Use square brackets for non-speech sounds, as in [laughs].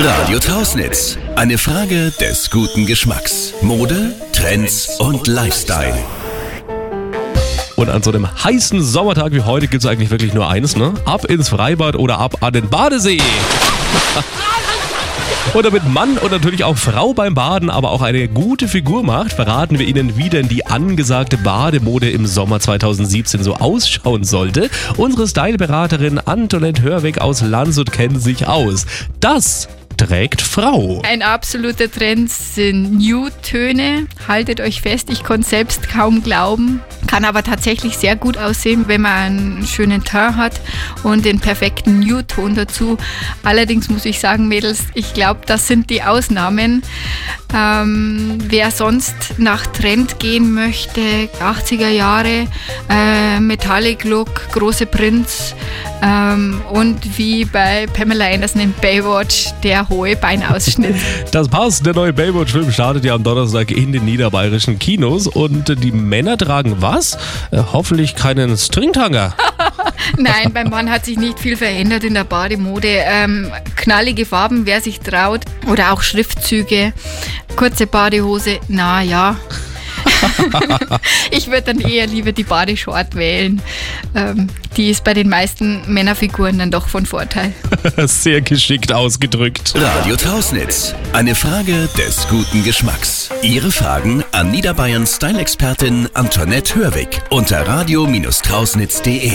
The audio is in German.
Radio Tausnitz. Eine Frage des guten Geschmacks. Mode, Trends und Lifestyle. Und an so einem heißen Sommertag wie heute gibt es eigentlich wirklich nur eines, ne? Ab ins Freibad oder ab an den Badesee. [laughs] Und damit Mann und natürlich auch Frau beim Baden aber auch eine gute Figur macht, verraten wir Ihnen, wie denn die angesagte Bademode im Sommer 2017 so ausschauen sollte. Unsere Styleberaterin Antoinette Hörweg aus Landshut kennt sich aus. Das trägt Frau. Ein absoluter Trend sind Nude-Töne. Haltet euch fest, ich konnte selbst kaum glauben. Kann aber tatsächlich sehr gut aussehen, wenn man einen schönen Teint hat und den perfekten Nude-Ton dazu. Allerdings muss ich sagen, Mädels, ich glaube, das sind die Ausnahmen. Ähm, wer sonst nach Trend gehen möchte, 80er Jahre, äh, Metallic Look, große Prints ähm, und wie bei Pamela Anderson in Baywatch der hohe Beinausschnitt. [laughs] Das passt, der neue Baywatch-Film startet ja am Donnerstag in den niederbayerischen Kinos und die Männer tragen was? Äh, hoffentlich keinen Stringtanger. [laughs] Nein, beim Mann hat sich nicht viel verändert in der Bademode. Ähm, knallige Farben, wer sich traut, oder auch Schriftzüge. Kurze Badehose, na ja. [laughs] ich würde dann eher lieber die Badeshort wählen. Ähm, die ist bei den meisten Männerfiguren dann doch von Vorteil. [laughs] Sehr geschickt ausgedrückt. Radio Tausnitz. Eine Frage des guten Geschmacks. Ihre Fragen an Niederbayern Style-Expertin Antoinette Hörwig unter radio-trausnitz.de.